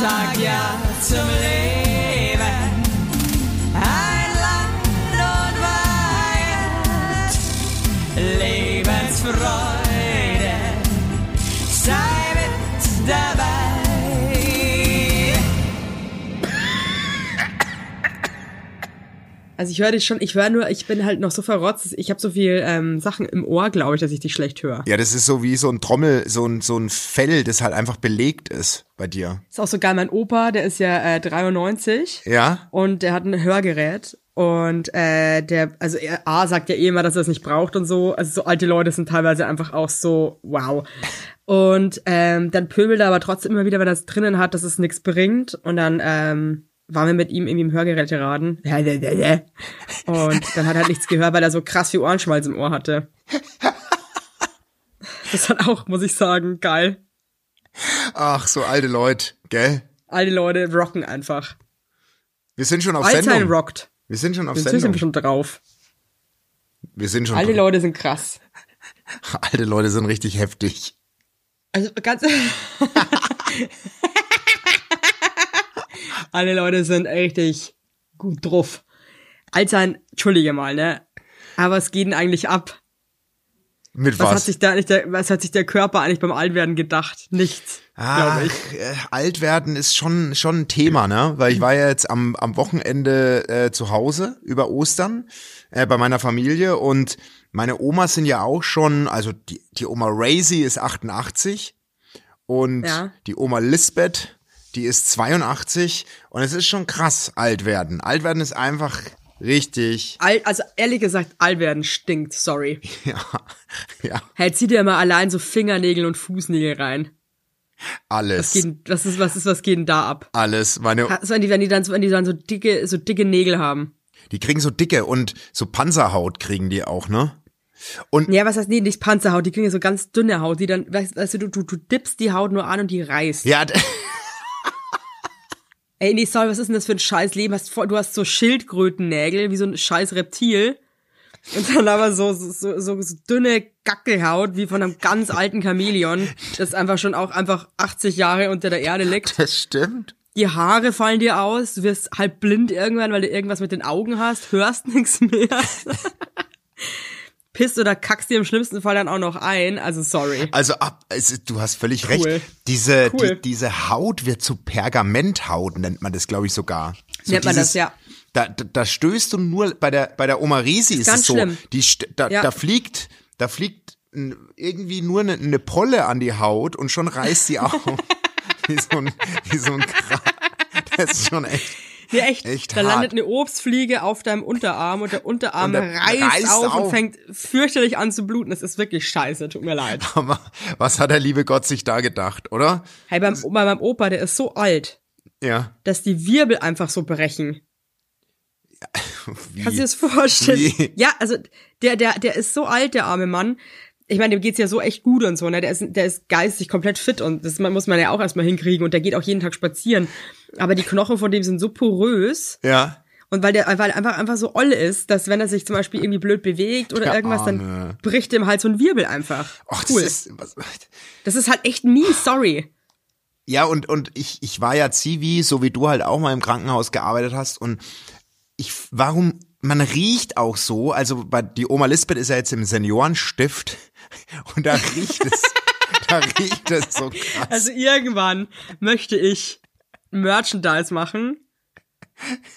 sag ja zum Leben. Also ich höre dich schon, ich höre nur, ich bin halt noch so verrotzt, ich habe so viel ähm, Sachen im Ohr, glaube ich, dass ich dich schlecht höre. Ja, das ist so wie so ein Trommel, so ein, so ein Fell, das halt einfach belegt ist bei dir. Ist auch so geil, mein Opa, der ist ja äh, 93 Ja? und der hat ein Hörgerät und äh, der, also er A sagt ja eh immer, dass er es nicht braucht und so. Also so alte Leute sind teilweise einfach auch so, wow. Und ähm, dann pöbelt er aber trotzdem immer wieder, wenn er es drinnen hat, dass es nichts bringt. Und dann ähm, waren wir mit ihm irgendwie im Hörgeräteraden. Und dann hat er halt nichts gehört, weil er so krass viel Ohrenschmalz im Ohr hatte. Das hat auch, muss ich sagen, geil. Ach, so alte Leute, gell? Alte Leute rocken einfach. Wir sind schon auf Alzheimer Sendung. rockt. Wir sind schon auf Jetzt sind wir Sendung. schon drauf. Wir sind schon. Alte Leute sind krass. Alte Leute sind richtig heftig. Also ganz. Alle Leute sind richtig gut drauf. Alter, entschuldige mal, ne? Aber was geht denn eigentlich ab? Mit Was, was? hat sich da nicht der, was hat sich der Körper eigentlich beim Altwerden gedacht? Nichts, glaube ich. äh, alt werden ist schon schon ein Thema, ne? Weil ich war ja jetzt am am Wochenende äh, zu Hause über Ostern äh, bei meiner Familie und meine Omas sind ja auch schon, also die die Oma Raisy ist 88 und Ja. die Oma Lisbeth, die ist 82 und es ist schon krass alt werden. Alt werden ist einfach richtig, Alt, also ehrlich gesagt, Altwerden stinkt, sorry. ja, ja, Hey, zieh dir mal allein so Fingernägel und Fußnägel rein. alles, Was geht, denn- was ist, was ist, was geht denn da ab? alles. Meine Also wenn die, wenn die dann, so- wenn die dann so dicke, so dicke Nägel haben. Die kriegen so dicke und so Panzerhaut kriegen die auch, ne? Und Ja, was heißt, nee, nicht Panzerhaut, die kriegen ja so ganz dünne Haut, die dann, weißt, weißt du, du, du, du dippst die Haut nur an und die reißt. ja, Ey, nee, sorry, was ist denn das für ein scheiß Leben? Du hast so Schildkrötennägel, wie so ein scheiß Reptil. Und dann aber so, so, so, so, so dünne Gackelhaut, wie von einem ganz alten Chamäleon, das einfach schon auch einfach 80 Jahre unter der Erde liegt. das stimmt. Die Haare fallen dir aus, du wirst halb blind irgendwann, weil du irgendwas mit den Augen hast, hörst nichts mehr. Pisst oder kackst dir im schlimmsten Fall dann auch noch ein, also sorry. Also ab, es, du hast völlig Cool. recht. Diese Cool. die, diese Haut wird zu Pergamenthaut nennt man das, glaube ich sogar. So Nennt man das, ja. Da, da, da stößt du nur bei der bei der Oma Risi ist, ganz es so, schlimm. die da, Ja. da fliegt da fliegt irgendwie nur eine, eine Polle an die Haut und schon reißt sie auf. wie so ein wie so ein. Das ist schon echt Nee, echt. Echt da hart. landet eine Obstfliege auf deinem Unterarm und der Unterarm Und der reißt, reißt auf, auf. und fängt fürchterlich an zu bluten. Das ist wirklich scheiße, tut mir leid. Aber was hat der liebe Gott sich da gedacht, oder? Hey, beim, bei meinem Opa, der ist so alt, Ja. dass die Wirbel einfach so brechen. Wie? Kannst du dir das vorstellen? Wie? Ja, also der, der, der ist so alt, der arme Mann. Ich meine, dem geht's ja so echt gut und so, ne? Der ist, der ist geistig komplett fit und das muss man ja auch erstmal hinkriegen und der geht auch jeden Tag spazieren. Aber die Knochen von dem sind so porös Ja. und weil der weil er einfach einfach so oll ist, dass wenn er sich zum Beispiel irgendwie blöd bewegt oder Der irgendwas, Arme. dann bricht dem halt so ein Wirbel einfach. Ach, cool. das ist, was, Das ist halt echt mies, sorry. ja, und, und ich, ich war ja Zivi, so wie du halt auch mal im Krankenhaus gearbeitet hast und ich, warum, man riecht auch so, also bei, die Oma Lisbeth ist ja jetzt im Seniorenstift und da riecht es, da riecht es so krass. Also irgendwann möchte ich Merchandise machen.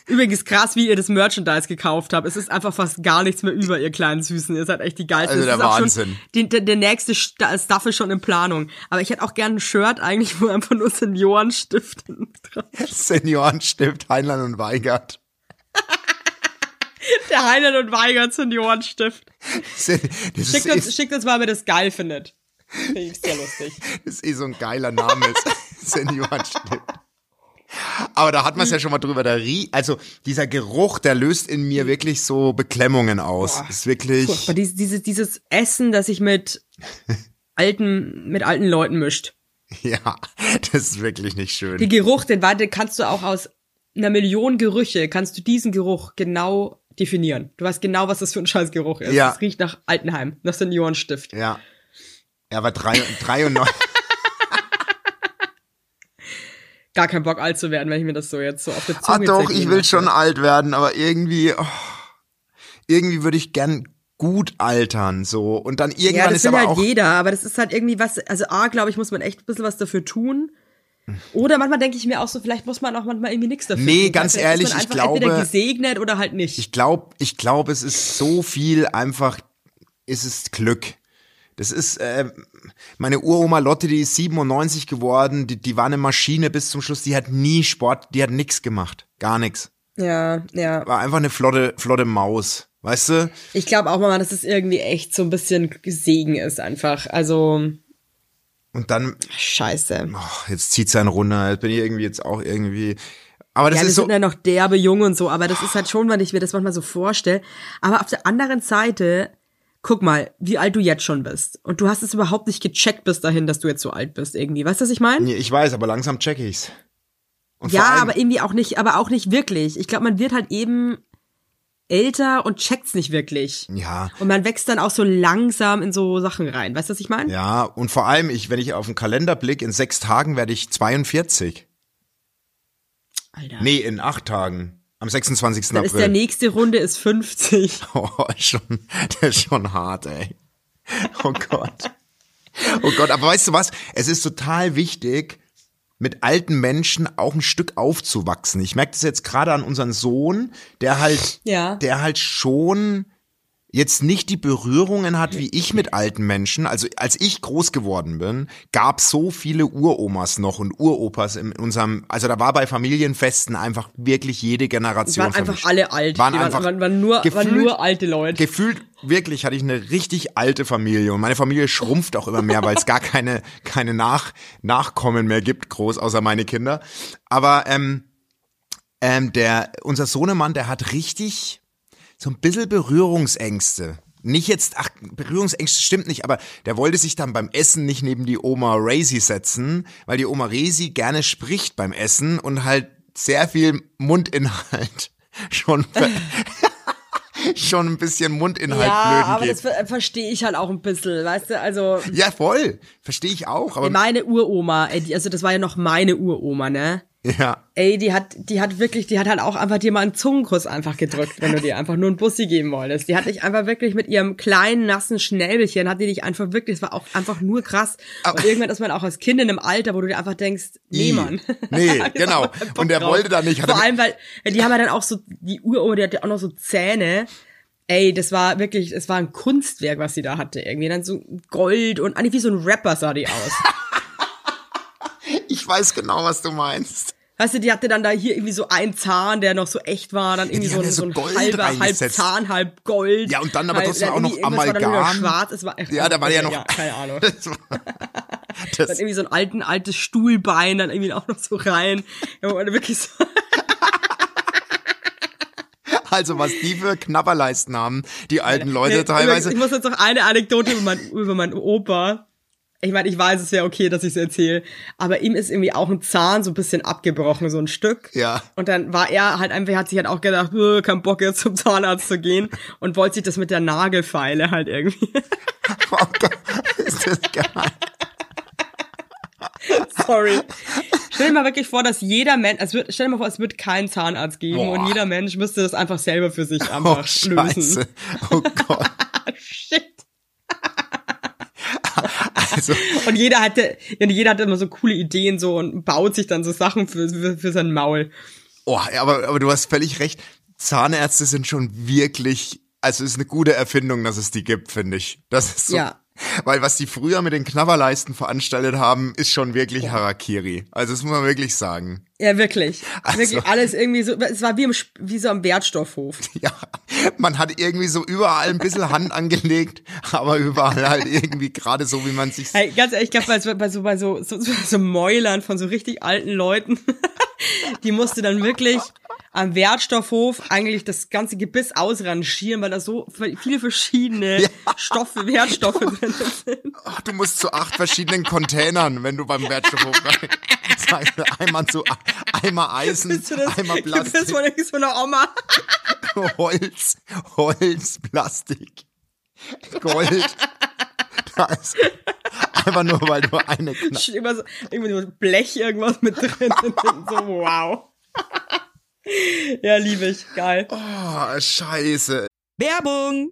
Übrigens krass, wie ihr das Merchandise gekauft habt. Es ist einfach fast gar nichts mehr über, ihr kleinen Süßen. Ihr seid echt die geilsten. Also der Wahnsinn. Die, der, der nächste Sta- Stuff ist schon in Planung. Aber ich hätte auch gerne ein Shirt eigentlich, wo einfach nur Seniorenstift drauf Seniorenstift, Heinlein und Weigert. Der Heinert und Weigert Seniorenstift. Schickt uns, schickt uns mal, wer das geil findet. Finde ich sehr lustig. das ist eh so ein geiler Name. Seniorenstift. Aber da hat man es ja schon mal drüber. Der Rie also dieser Geruch, der löst in mir wirklich so Beklemmungen aus. Boah. ist wirklich. Furchtbar. Dieses, dieses, dieses Essen, das sich mit alten, mit alten Leuten mischt. Ja, das ist wirklich nicht schön. Den Geruch, den warte, kannst du auch aus einer Million Gerüche, kannst du diesen Geruch genau definieren. Du weißt genau, was das für ein scheiß Geruch ist. Ja. Es riecht nach Altenheim, nach Seniorenstift. ja. Er war drei, 93. gar keinen Bock alt zu werden, wenn ich mir das so jetzt so auf der Ah Zunge doch, zergehen ich will schon alt werden, aber irgendwie, oh, irgendwie würde ich gern gut altern, so. Und dann Ja, irgendwann das ist will aber halt auch, jeder, aber das ist halt irgendwie was, also A, glaube ich, muss man echt ein bisschen was dafür tun. Oder manchmal denke ich mir auch so, vielleicht muss man auch manchmal irgendwie nichts dafür Nee, tun. ganz du, ehrlich, ist ich einfach entweder glaube- gesegnet oder halt nicht. ich glaube, ich glaube, es ist so viel einfach, ist es Glück. Das ist, äh, meine Uroma Lotte, die ist 97 geworden, die, die war eine Maschine bis zum Schluss, die hat nie Sport, die hat nix gemacht. Gar nix. ja, ja. War einfach eine flotte, flotte Maus. Weißt du? Ich glaube auch mal, dass es irgendwie echt so ein bisschen Segen ist einfach. Also, Und dann, scheiße. oh, jetzt zieht's einen runter, jetzt bin ich irgendwie jetzt auch irgendwie. Aber das ja, wir ist so. sind ja noch derbe jung und so, aber das ist halt schon, wenn ich mir das manchmal so vorstelle. Aber auf der anderen Seite, guck mal, wie alt du jetzt schon bist. Und du hast es überhaupt nicht gecheckt bis dahin, dass du jetzt so alt bist irgendwie. Weißt du, was ich meine? Nee, Ich weiß, aber langsam check ich's. Und Ja, allem, aber irgendwie auch nicht, aber auch nicht wirklich. Ich glaube, man wird halt eben älter und checkt's nicht wirklich. Ja, Und man wächst dann auch so langsam in so Sachen rein. Weißt du, was ich meine? ja, und vor allem, ich, wenn ich auf den Kalender blick, in sechs Tagen werde ich 42. Alter. Nee, in acht Tagen. Am 26. Dann ist der April. nächste Runde ist 50. Oh, schon, der ist schon hart, ey. Oh Gott. Oh Gott, aber weißt du was? Es ist total wichtig, mit alten Menschen auch ein Stück aufzuwachsen. Ich merke das jetzt gerade an unseren Sohn, der halt, Ja. der halt schon jetzt nicht die Berührungen hat wie ich mit alten Menschen. Also als ich groß geworden bin, gab so viele Uromas noch und Uropas in unserem, also da war bei Familienfesten einfach wirklich jede Generation waren einfach alle alt. Waren die einfach waren, waren, nur, waren gefühlt- nur alte Leute. Gefühlt wirklich hatte ich eine richtig alte Familie und meine Familie schrumpft auch immer mehr, weil es gar keine keine Nach Nachkommen mehr gibt, groß außer meine Kinder. Aber ähm, ähm, der unser Sohnemann, der hat richtig so ein bisschen Berührungsängste. Nicht jetzt, ach, Berührungsängste stimmt nicht, aber der wollte sich dann beim Essen nicht neben die Oma Raisi setzen, weil die Oma Raisi gerne spricht beim Essen und halt sehr viel Mundinhalt schon schon ein bisschen Mundinhalt ja, flöten aber geht. das ver verstehe ich halt auch ein bisschen, weißt du, also ja, voll. Verstehe ich auch, aber meine Uroma, also das war ja noch meine Uroma, ne? Ja. Ey, die hat, die hat wirklich, die hat halt auch einfach dir mal einen Zungenkuss einfach gedrückt, wenn du dir einfach nur einen Bussi geben wolltest. Die hat dich einfach wirklich mit ihrem kleinen, nassen Schnäbelchen, hat die dich einfach wirklich, das war auch einfach nur krass. Und irgendwann ist man auch als Kind in einem Alter, wo du dir einfach denkst, nee. Mann. Nee, genau. Und der drauf. wollte da nicht, hat Vor allem, weil, die haben ja dann auch so, die Uroma, die hatte auch noch so Zähne. Ey, das war wirklich, es war ein Kunstwerk, was sie da hatte. Irgendwie dann so Gold und eigentlich wie so ein Rapper sah die aus. Ich weiß genau, was du meinst. Weißt du, die hatte dann da hier irgendwie so einen Zahn, der noch so echt war, dann irgendwie die so, ein- ja so ein Gold halber, halb. Zahn, halb Gold. Ja, und dann aber trotzdem auch noch irgendwas war dann Amalgam. schwarz, es war, Ja, da war ja noch. Ja, keine Ahnung. Das war, Dann das, irgendwie so ein alten, altes Stuhlbein, dann irgendwie auch noch so rein. Ja, wirklich so, also, was die für Knabberleisten haben, die alten Leute teilweise. Ich muss jetzt noch eine Anekdote über, mein, über meinen Opa. Ich meine, ich weiß, es wäre okay, dass ich es erzähle, aber ihm ist irgendwie auch ein Zahn so ein bisschen abgebrochen, so ein Stück. Ja. Und dann war er halt einfach, hat sich halt auch gedacht, "Äh, kein Bock jetzt zum Zahnarzt zu gehen und wollte sich das mit der Nagelfeile halt irgendwie. Oh Gott, ist das geil. Sorry. Stell dir mal wirklich vor, dass jeder Mensch, es wird, stell dir mal vor, es wird keinen Zahnarzt geben Boah. und jeder Mensch müsste das einfach selber für sich Oh, einfach lösen. Scheiße. Oh Gott. Shit. Also, Und jeder hatte, jeder hatte immer so coole Ideen so und baut sich dann so Sachen für, für, für sein Maul. oh, aber, aber du hast völlig recht. Zahnärzte sind schon wirklich, also ist eine gute Erfindung, dass es die gibt, finde ich. Das ist so. Ja. Weil was die früher mit den Knabberleisten veranstaltet haben, ist schon wirklich Harakiri. Also das muss man wirklich sagen. Ja, wirklich. Also- Wirklich alles irgendwie so, es war wie, im, wie so am Wertstoffhof. Ja, man hat irgendwie so überall ein bisschen Hand angelegt, aber überall halt irgendwie gerade so, wie man sich Hey, ganz ehrlich, ich glaube, bei so, bei so, bei so, so, so Mäulern von so richtig alten Leuten, die musste dann wirklich am Wertstoffhof eigentlich das ganze Gebiss ausrangieren, weil da so viele verschiedene Ja. Stoffe, Wertstoffe drin sind. Ach, du musst zu acht verschiedenen Containern, wenn du beim Wertstoffhof rein. Du, Einmal zu einmal Eisen, du das einmal Plastik, von irgendwie so einer Oma? Holz, Holz, Plastik, Gold. Da ist Einfach nur, weil du eine Kna Irgendwas, irgendwie so Blech irgendwas mit drin. so, wow. Ja, liebe ich. Geil. Oh, scheiße. Werbung!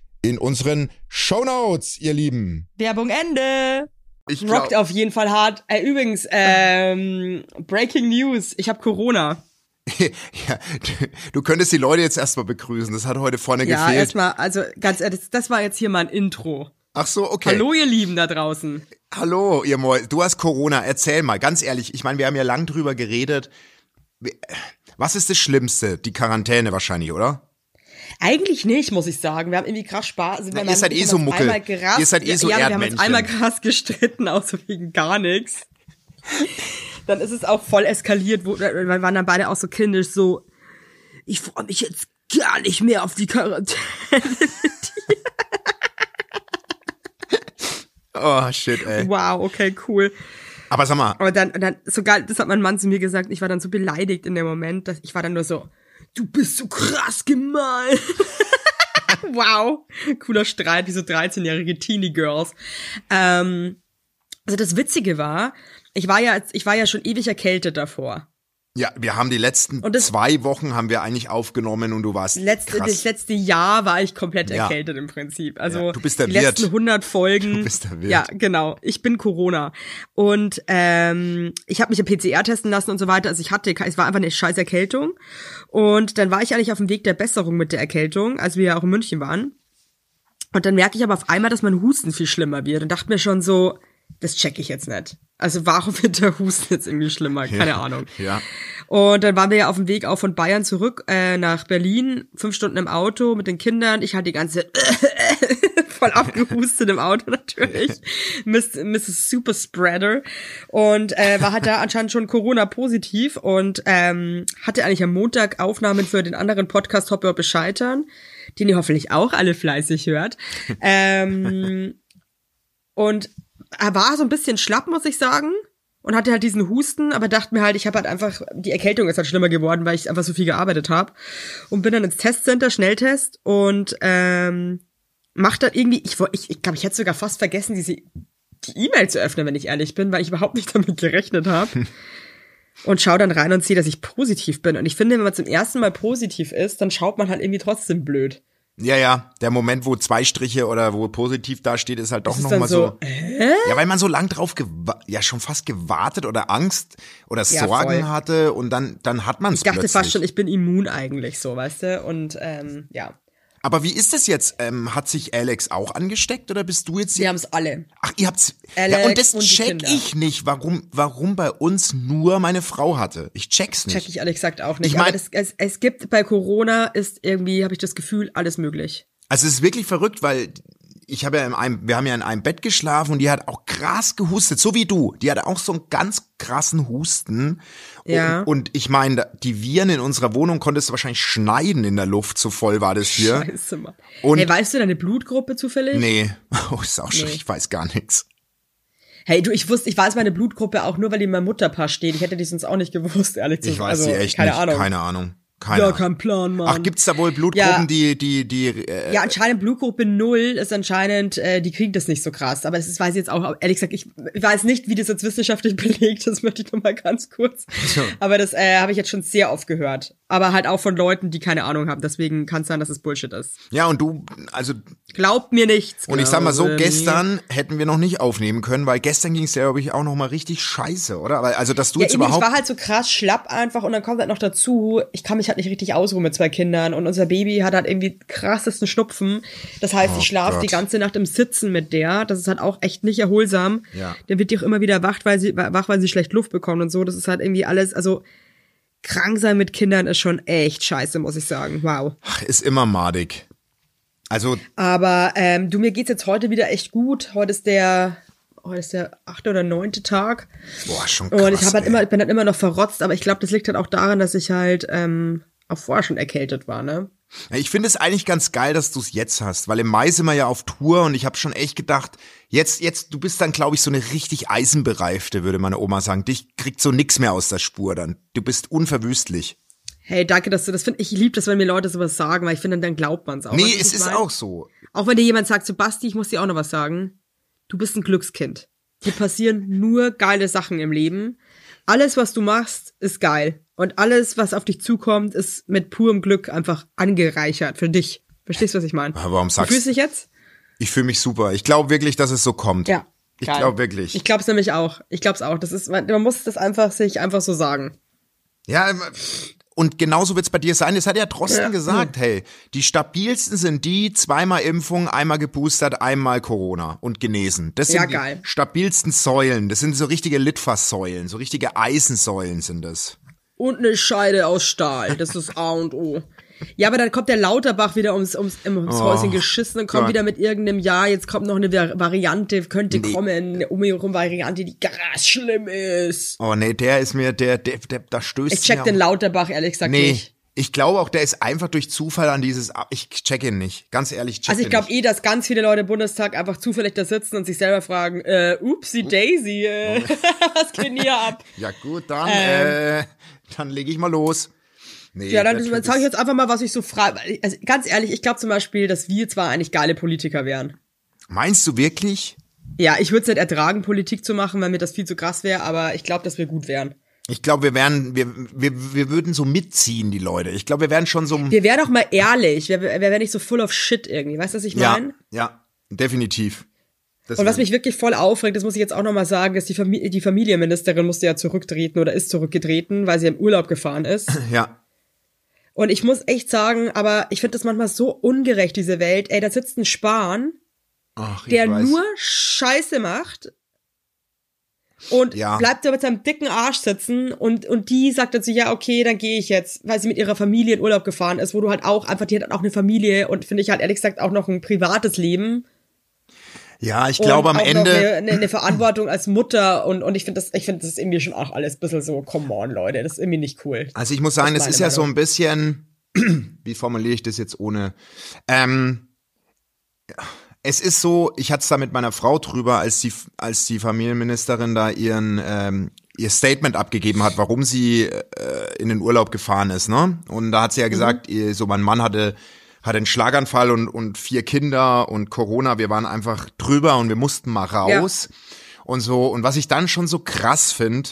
in unseren Shownotes, ihr Lieben. Werbung Ende. Ich Rockt glaub, auf jeden Fall hart. Äh, übrigens, ähm, Breaking News. Ich habe Corona. ja, du, könntest die Leute jetzt erstmal begrüßen. Das hat heute vorne Ja, gefehlt. erstmal, also ganz ehrlich, das, war jetzt hier mal ein Intro. Ach so, okay. Hallo, ihr Lieben da draußen. Hallo, ihr Mäu. Du hast Corona. Erzähl mal, ganz ehrlich. Ich meine, wir haben ja lang drüber geredet. Was ist das Schlimmste? Die Quarantäne wahrscheinlich, oder? Eigentlich nicht, muss ich sagen. Wir haben irgendwie krass Spaß. Na, ihr seid eh so Gerast, Ihr seid eh so ja, wir haben uns einmal krass gestritten, außer wegen gar nichts. Dann ist es auch voll eskaliert, wo, wir waren dann beide auch so kindisch, so, ich freue mich jetzt gar nicht mehr auf die Quarantäne. Oh, shit, ey. Wow, okay, cool. Aber sag mal, Aber dann, dann, sogar, das hat mein Mann zu mir gesagt, ich war dann so beleidigt in dem Moment, dass ich war dann nur so, du bist so krass gemein. wow. Cooler Streit, wie so 13-jährige Teenie-Girls. Ähm, also das Witzige war, ich war ja, ich war ja schon ewig erkältet davor. Ja, wir haben die letzten zwei Wochen haben wir eigentlich aufgenommen und du warst Letzte, krass. das letzte Jahr war ich komplett Ja. erkältet im Prinzip. Also Ja, du bist der die Wirt. letzten 100 Folgen. Du bist der Wirt. Ja, genau. Ich bin Corona und ähm, ich habe mich im PCR testen lassen und so weiter. Also ich hatte, es war einfach eine scheiß Erkältung und dann war ich eigentlich auf dem Weg der Besserung mit der Erkältung, als wir ja auch in München waren. Und dann merke ich aber auf einmal, dass mein Husten viel schlimmer wird und dachte mir schon so, das check ich jetzt nicht. Also warum wird der Husten jetzt irgendwie schlimmer? Keine Ahnung. Ja. Und dann waren wir ja auf dem Weg auch von Bayern zurück äh, nach Berlin, fünf Stunden im Auto mit den Kindern. Ich hatte die ganze voll abgehustet im Auto natürlich. Miss, Mrs. Super Spreader. Und äh, war halt da anscheinend schon Corona positiv und ähm, hatte eigentlich am Montag Aufnahmen für den anderen Podcast Hoppe oder Bescheitern, den ihr hoffentlich auch alle fleißig hört. Ähm, und er war so ein bisschen schlapp, muss ich sagen. Und hatte halt diesen Husten, aber dachte mir halt, ich habe halt einfach, die Erkältung ist halt schlimmer geworden, weil ich einfach so viel gearbeitet habe. Und bin dann ins Testcenter, Schnelltest und ähm, mach dann irgendwie, ich ich, ich glaube, ich hätte sogar fast vergessen, diese die E-Mail zu öffnen, wenn ich ehrlich bin, weil ich überhaupt nicht damit gerechnet habe. und schau dann rein und sehe, dass ich positiv bin. Und ich finde, wenn man zum ersten Mal positiv ist, dann schaut man halt irgendwie trotzdem blöd. Ja, ja, der Moment, wo zwei Striche oder wo positiv da steht, ist halt doch nochmal so. so, Ja, weil man so lang drauf ja schon fast gewartet oder Angst oder Ja, Sorgen voll. hatte und dann dann hat man es Ich dachte plötzlich. fast schon, ich bin immun eigentlich so, weißt du? Und ähm, ja, Aber wie ist das jetzt? Ähm, hat sich Alex auch angesteckt oder bist du jetzt? sie haben es alle. Ach, ihr habt's. Alex ja, und das und check ich nicht, warum warum bei uns nur meine Frau hatte. Ich check's nicht. Check ich ehrlich gesagt auch nicht. Ich mein- das, es, es gibt bei Corona ist irgendwie, habe ich das Gefühl, alles möglich. Also es ist wirklich verrückt, weil ich habe ja in einem, wir haben ja in einem Bett geschlafen und die hat auch krass gehustet, so wie du. Die hatte auch so einen ganz krassen Husten. Ja. Und, und ich meine, die Viren in unserer Wohnung konntest du wahrscheinlich schneiden in der Luft, so voll war das hier. Scheiße, Mann. Und- hey, weißt du deine Blutgruppe zufällig? Nee, oh, ist auch schon, Nee. ich weiß gar nichts. Hey, du, ich wusste, ich weiß meine Blutgruppe auch nur, weil die in meinem Mutterpaar steht. Ich hätte die sonst auch nicht gewusst, ehrlich Ich gesagt. weiß also, die echt keine nicht, Ahnung. keine Ahnung. Keine Ja, kein Plan, Mann. Ach, gibt's da wohl Blutgruppen, Ja. die, die, die, äh, Ja, anscheinend Blutgruppe Null ist anscheinend, äh, die kriegen das nicht so krass. Aber das ist, weiß ich jetzt auch, ehrlich gesagt, ich weiß nicht, wie das jetzt wissenschaftlich belegt ist, möchte ich nur mal ganz kurz. Aber das äh, habe ich jetzt schon sehr oft gehört. Aber halt auch von Leuten, die keine Ahnung haben. Deswegen kann es sein, dass es Bullshit ist. ja, und du, also, Glaubt mir nichts. und ich sag mal so, glaube mir. gestern hätten wir noch nicht aufnehmen können, weil gestern ging's ja, glaube ich, auch noch mal richtig scheiße, oder? Aber, also, dass du Ja, jetzt irgendwie, ich überhaupt, war halt so krass schlapp einfach und dann kommt halt noch dazu, ich kann mich halt nicht richtig ausruhen mit zwei Kindern und unser Baby hat halt irgendwie krassesten Schnupfen. Das heißt, ich schlafe Oh die ganze Nacht im Sitzen mit der. Das ist halt auch echt nicht erholsam. Ja. Dann wird die auch immer wieder wach, weil sie, wach, weil sie schlecht Luft bekommt und so. Das ist halt irgendwie alles, also krank sein mit Kindern ist schon echt scheiße, muss ich sagen. Wow. ist immer madig. Also, Aber ähm, du, mir geht's jetzt heute wieder echt gut. Heute ist der, heute ist der achte oder neunte Tag. boah, schon krass. Und ich habe halt ey. immer, ich bin halt immer noch verrotzt, aber ich glaube, das liegt halt auch daran, dass ich halt ähm, auch vorher schon erkältet war, ne? Ich finde es eigentlich ganz geil, dass du es jetzt hast, weil im Mai sind wir ja auf Tour und ich habe schon echt gedacht, jetzt, jetzt, du bist dann, glaube ich, so eine richtig eisenbereifte, würde meine Oma sagen. Dich kriegt so nix mehr aus der Spur dann. Du bist unverwüstlich. Hey, danke, dass du das findest. Ich liebe das, wenn mir Leute sowas sagen, weil ich finde, dann glaubt man's auch. nee, es ist mein? auch so. Auch wenn dir jemand sagt, so Basti, ich muss dir auch noch was sagen. Du bist ein Glückskind. Dir passieren nur geile Sachen im Leben. Alles, was du machst, ist geil. Und alles, was auf dich zukommt, ist mit purem Glück einfach angereichert für dich. Verstehst du, was ich meine? Aber warum Du sagst fühlst dich jetzt? Ich fühle mich super. Ich glaube wirklich, dass es so kommt. Ja. Ich glaube wirklich. Ich glaube es nämlich auch. Ich glaube es auch. Das ist, man, man muss das einfach sich einfach so sagen. Ja, und genauso wird's bei dir sein. Das hat ja Drosten Ja. gesagt, hey, die stabilsten sind die, zweimal Impfung, einmal geboostert, einmal Corona und genesen. Das sind Ja, die geil. stabilsten Säulen. Das sind so richtige Litfaßsäulen, so richtige Eisensäulen sind das. Und eine Scheide aus Stahl. Das ist A und O. Ja, aber dann kommt der Lauterbach wieder ums, ums, ums Oh, Häuschen geschissen und kommt Gott. wieder mit irgendeinem Ja, jetzt kommt noch eine Va- Variante, könnte Nee. kommen, eine um Variante, die krass schlimm ist. Oh nee, der ist mir, der, der, der da stößt Ich check den Lauterbach ehrlich gesagt Nee. nicht. Ich glaube auch, der ist einfach durch Zufall an dieses, ich check ihn nicht. Ganz ehrlich, ich check Also ich glaube eh, dass ganz viele Leute im Bundestag einfach zufällig da sitzen und sich selber fragen, äh, upsi Daisy, äh, was geht denn hier ab? Ja gut, dann, äh, dann lege ich mal los. Nee, Ja, dann sage ich ist- jetzt einfach mal, was ich so frage. Also ganz ehrlich, ich glaube zum Beispiel, dass wir zwar eigentlich geile Politiker wären. Meinst du wirklich? Ja, ich würde es nicht ertragen, Politik zu machen, weil mir das viel zu krass wäre, aber ich glaube, dass wir gut wären. Ich glaube, wir wären, wir, wir, wir würden so mitziehen, die Leute. Ich glaube, wir wären schon so. Wir wären doch mal ehrlich, wir, wir wären nicht so full of shit irgendwie, weißt du, was ich ja, meine? ja, definitiv. Und was mich wirklich voll aufregt, das muss ich jetzt auch nochmal sagen, dass die, Familie, die Familienministerin musste ja zurücktreten oder ist zurückgetreten, weil sie im Urlaub gefahren ist. ja, Und ich muss echt sagen, aber ich finde das manchmal so ungerecht, diese Welt. Ey, da sitzt ein Spahn, Ach, der weiß. nur Scheiße macht und Ja. bleibt da mit seinem dicken Arsch sitzen und, und die sagt dazu, ja, okay, dann gehe ich jetzt, weil sie mit ihrer Familie in Urlaub gefahren ist, wo du halt auch einfach, die hat auch eine Familie und finde ich halt ehrlich gesagt auch noch ein privates Leben. Ja, ich glaube am Ende. Eine, eine, Verantwortung als Mutter und, und ich finde das, ich finde das ist irgendwie schon auch alles ein bisschen so, come on, Leute, das ist irgendwie nicht cool. Also ich muss sagen, Das es ist ja so ein bisschen, wie formuliere ich das jetzt ohne? Ähm, es ist so, ich hatte es da mit meiner Frau drüber, als die, als die Familienministerin da ihren ähm, ihr Statement abgegeben hat, warum sie äh, in den Urlaub gefahren ist, ne? Und da hat sie ja gesagt, ihr, so mein Mann hatte hatte einen Schlaganfall und, und vier Kinder und Corona, wir waren einfach drüber und wir mussten mal raus und so. Und was ich dann schon so krass finde,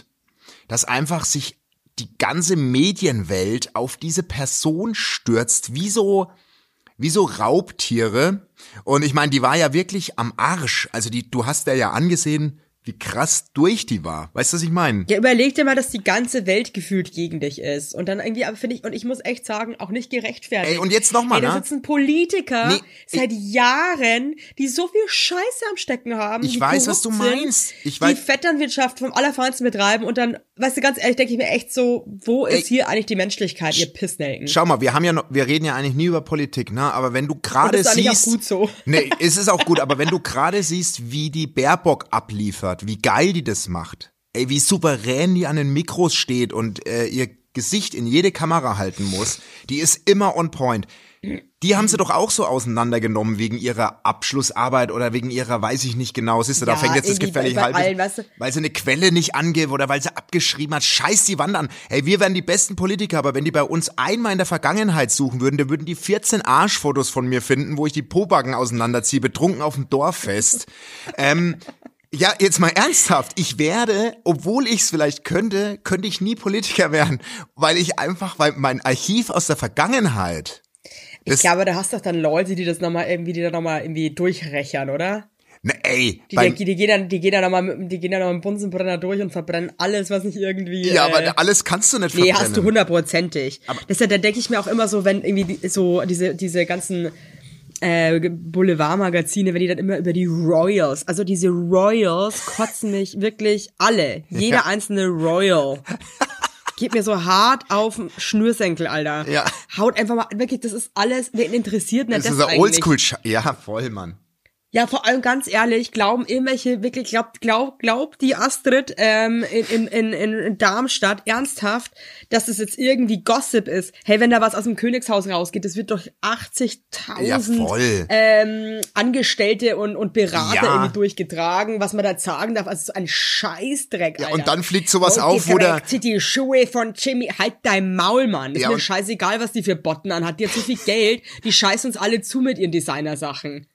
dass einfach sich die ganze Medienwelt auf diese Person stürzt, wie so, wie so Raubtiere. Und ich meine, die war ja wirklich am Arsch. Also die, du hast der ja angesehen, wie krass durch die war. Weißt du, was ich meine? Ja, überleg dir mal, dass die ganze Welt gefühlt gegen dich ist. Und dann irgendwie, aber finde ich, und ich muss echt sagen, auch nicht gerechtfertigt. Ey, und jetzt noch mal, Ey, da ne? sitzen Politiker Nee, seit Jahren, die so viel Scheiße am Stecken haben. Ich die weiß, was du meinst. Ich die weiß- Vetternwirtschaft vom Allerfeinsten betreiben und dann, weißt du, ganz ehrlich, denke ich mir echt so, wo Ey, ist hier eigentlich die Menschlichkeit, ihr Pissnelken? Schau mal, wir haben ja noch, wir reden ja eigentlich nie über Politik, ne? Aber wenn du gerade das ist auch siehst. gut so. Nee, es ist auch gut, aber wenn du gerade siehst, wie die Baerbock abliefert, wie geil die das macht, ey, wie souverän die an den Mikros steht und äh, ihr Gesicht in jede Kamera halten muss, die ist immer on point. Die haben sie doch auch so auseinandergenommen wegen ihrer Abschlussarbeit oder wegen ihrer, weiß ich nicht genau, siehst du, da Ja, fängt jetzt das gefällig halb, allen, weißt du. weil sie eine Quelle nicht angibt oder weil sie abgeschrieben hat, scheiß die Wand an. Hey, wir wären die besten Politiker, aber wenn die bei uns einmal in der Vergangenheit suchen würden, dann würden die 14 Arschfotos von mir finden, wo ich die Pobacken auseinanderziehe, betrunken auf dem Dorffest. ähm, ja, jetzt mal ernsthaft. Ich werde, obwohl ich es vielleicht könnte, könnte ich nie Politiker werden, weil ich einfach, weil mein Archiv aus der Vergangenheit. Ich glaube, da hast doch dann Leute, die das nochmal irgendwie, die da nochmal irgendwie durchrechern, oder? Ne, ey, Die, beim, die, die gehen dann, die gehen dann nochmal mit, die gehen dann noch mit dem Bunsenbrenner durch und verbrennen alles, was nicht irgendwie. ja, äh, aber alles kannst du nicht Nee, verbrennen. hast du hundertprozentig. Deshalb, da denke ich mir auch immer so, wenn irgendwie die, so diese, diese ganzen äh, Boulevardmagazine, wenn die dann immer über die Royals, also diese Royals kotzen mich wirklich alle. Jeder Ja. einzelne Royal. Geht mir so hart auf den Schnürsenkel, Alter. Ja. Haut einfach mal, wirklich, das ist alles, wen interessiert denn Das das, ist eigentlich? Oldschool, ja, voll, Mann. Ja, vor allem ganz ehrlich, glauben irgendwelche, wirklich, glaubt, glaub, glaubt die Astrid ähm, in, in, in, in Darmstadt ernsthaft, dass das jetzt irgendwie Gossip ist. Hey, wenn da was aus dem Königshaus rausgeht, das wird durch 80.000 Ja, ähm, Angestellte und, und Berater Ja. irgendwie durchgetragen, was man da sagen darf. Also so ein Scheißdreck, Ja, Alter. und dann fliegt sowas Und auf, wo der- gekriegt sie die Schuhe von Jimmy, halt dein Maul, Mann. Ist Ja, mir scheißegal, was die für Botten anhat. Die hat so viel Geld, die scheißen uns alle zu mit ihren Designersachen.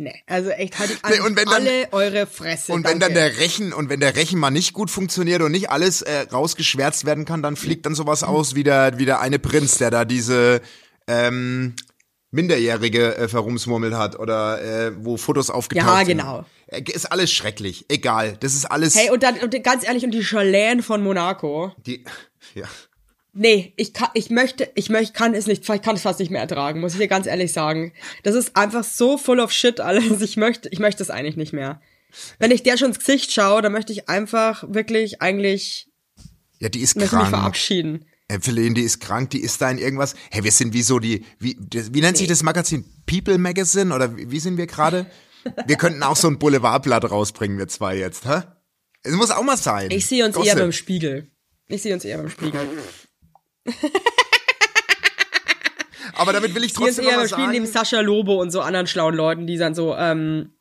Nee, also echt haltet Nee, und wenn dann- alle eure Fresse. Und wenn dann danke. der Rechen und wenn der Rechen mal nicht gut funktioniert und nicht alles äh, rausgeschwärzt werden kann, dann fliegt dann sowas aus wie der, wie der eine Prinz, der da diese ähm, Minderjährige äh, verrumsmurmelt hat oder äh, wo Fotos aufgetaucht Ja, sind. genau. Äh, Ist alles schrecklich. Egal. Das ist alles. Hey, und dann, und ganz ehrlich, und die Chalene von Monaco. die, ja. Nee, ich kann, ich möchte, ich möchte, kann es nicht, ich kann es fast nicht mehr ertragen, muss ich dir ganz ehrlich sagen. Das ist einfach so full of shit alles. Ich möchte, ich möchte es eigentlich nicht mehr. Wenn ich der schon ins Gesicht schaue, dann möchte ich einfach wirklich eigentlich, ja, die ist möchte mich krank. verabschieden. Evelyn, die ist krank, die ist da in irgendwas. Hey, wir sind wie so die, wie, wie nennt sich das Magazin? People Magazine oder wie, wie sind wir gerade? Wir könnten auch so ein Boulevardblatt rausbringen, wir zwei jetzt, hä? Es muss auch mal sein. Ich sehe uns Gossip. eher beim Spiegel. Ich sehe uns eher beim Spiegel. Aber damit will ich trotzdem eher noch beim was Spiegel neben sagen. Sascha Lobo und so anderen schlauen Leuten, die dann so, ähm,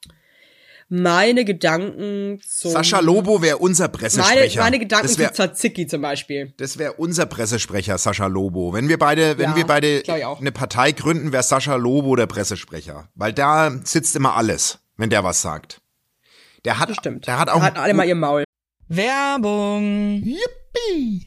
meine Gedanken zum... Sascha Lobo wäre unser meine, Pressesprecher. meine Gedanken das zu wäre Tzatziki zum Beispiel. das wär unser Pressesprecher, Sascha Lobo. Wenn wir beide, wenn Ja, wir beide eine Partei gründen, wäre Sascha Lobo der Pressesprecher. Weil da sitzt immer alles, wenn der was sagt. Der hat, Stimmt. der hat auch, Hatten alle mal ihr Maul. Werbung. Yippie.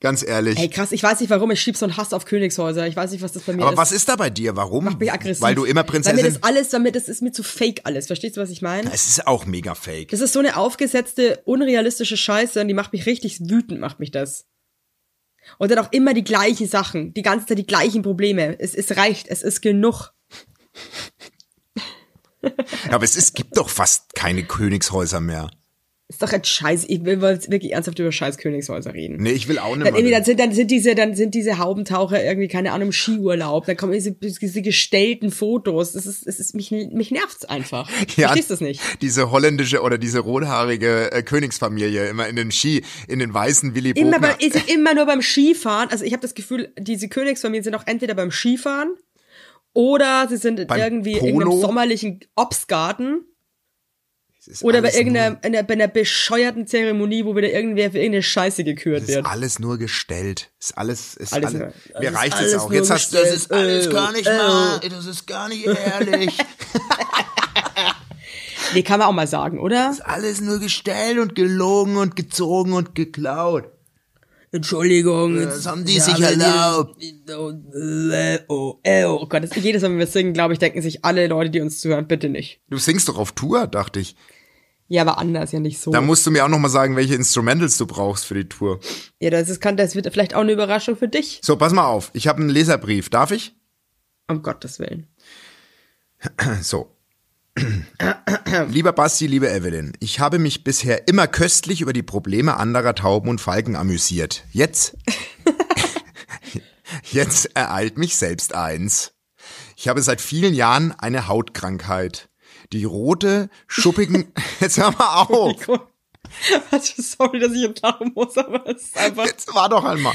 Ganz ehrlich. Ey, krass, ich weiß nicht warum, ich schieb so einen Hass auf Königshäuser. Ich weiß nicht, was das bei mir Aber ist. was ist da bei dir? Warum? Macht mich aggressiv. Weil du immer Weil mir Prinzessin. das alles, weil mir das ist mir zu fake alles. Verstehst du, was ich meine? Es ist auch mega fake. Das ist so eine aufgesetzte, unrealistische Scheiße und die macht mich richtig wütend, macht mich das. Und dann auch immer die gleichen Sachen, die ganze Zeit die gleichen Probleme. Es, es reicht, es ist genug. Aber es ist, gibt doch fast keine Königshäuser mehr. Ist doch jetzt scheiße. Ich will jetzt wirklich ernsthaft über scheiß Königshäuser reden. Nee, ich will auch nicht Dann, dann, sind, dann sind diese, dann sind diese Haubentaucher irgendwie, keine Ahnung, im Skiurlaub. Dann kommen diese, diese gestellten Fotos. Das ist, es ist, mich, mich nervt's einfach. Verstehst du das nicht? Diese holländische oder diese rothaarige äh, Königsfamilie immer in den Ski, in den weißen Willy Immer, Bogner. bei, ist immer nur beim Skifahren. Also ich habe das Gefühl, diese Königsfamilien sind auch entweder beim Skifahren oder sie sind Beim irgendwie in irgendeinem sommerlichen Obstgarten oder bei alles irgendeiner einer, bei einer bescheuerten Zeremonie, wo wieder irgendwer für irgendeine Scheiße gekürt wird. ist alles nur gestellt. Ist alles, ist Alles alles, nur- mir alles- reicht alles es auch. Jetzt hast das ist alles Äh, gar nicht äh. mal, das ist gar nicht ehrlich. Nee, kann man auch mal sagen, oder? alles nur gestellt und gelogen und gezogen und geklaut. Entschuldigung. Das haben die sich erlaubt. Oh, oh, oh Gott, das, jedes Mal, wenn wir singen, glaube ich, denken sich alle Leute, die uns zuhören, bitte nicht. Du singst doch auf Tour, dachte ich. Ja, aber anders, ja nicht so. Da musst du mir auch noch mal sagen, welche Instrumentals du brauchst für die Tour. ja, das, ist, kann, das wird vielleicht auch eine Überraschung für dich. So, pass mal auf. Ich habe einen Leserbrief. Darf ich? Um Gottes Willen. So. Lieber Basti, liebe Evelyn, ich habe mich bisher immer köstlich über die Probleme anderer Tauben und Falken amüsiert. Jetzt, jetzt ereilt mich selbst eins. Ich habe seit vielen Jahren eine Hautkrankheit. Die rote, schuppigen, jetzt hör mal auf. Also, sorry, dass ich jetzt lachen muss, aber es ist einfach. Jetzt war doch einmal.